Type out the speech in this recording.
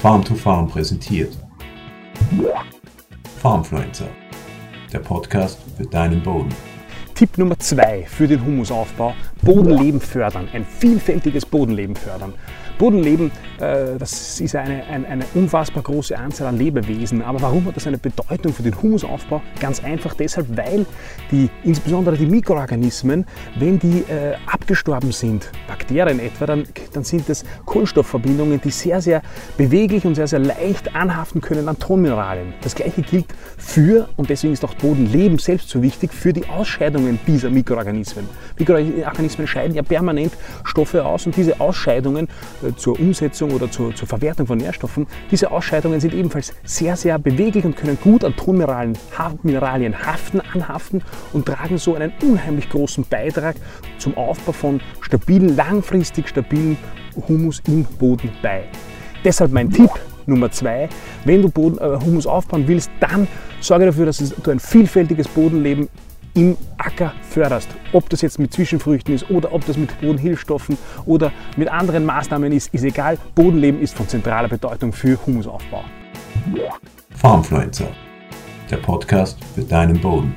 Farm to Farm präsentiert. Farmfluencer, der Podcast für deinen Boden. Tipp Nummer zwei für den Humusaufbau: Bodenleben fördern, ein vielfältiges Bodenleben fördern. Bodenleben, äh, das ist eine, eine, eine, unfassbar große Anzahl an Lebewesen. Aber warum hat das eine Bedeutung für den Humusaufbau? Ganz einfach deshalb, weil die, insbesondere die Mikroorganismen, wenn die äh, abgestorben sind, Bakterien etwa, dann, dann sind das Kohlenstoffverbindungen, die sehr, sehr beweglich und sehr, sehr leicht anhaften können an Tonmineralien. Das gleiche gilt für, und deswegen ist auch Bodenleben selbst so wichtig, für die Ausscheidungen dieser Mikroorganismen. Mikroorganismen scheiden ja permanent Stoffe aus und diese Ausscheidungen äh, zur Umsetzung oder zur, zur, Verwertung von Nährstoffen. Diese Ausscheidungen sind ebenfalls sehr, sehr beweglich und können gut an Tonmineralien Mineralien haften, anhaften und tragen so einen unheimlich großen Beitrag zum Aufbau von stabilen, langfristig stabilen Humus im Boden bei. Deshalb mein Tipp Nummer zwei, wenn du Boden, äh, Humus aufbauen willst, dann sorge dafür, dass du ein vielfältiges Bodenleben im Acker förderst. Ob das jetzt mit Zwischenfrüchten ist oder ob das mit Bodenhilfstoffen oder mit anderen Maßnahmen ist, ist egal. Bodenleben ist von zentraler Bedeutung für Humusaufbau. Farmfluencer, der Podcast für deinen Boden.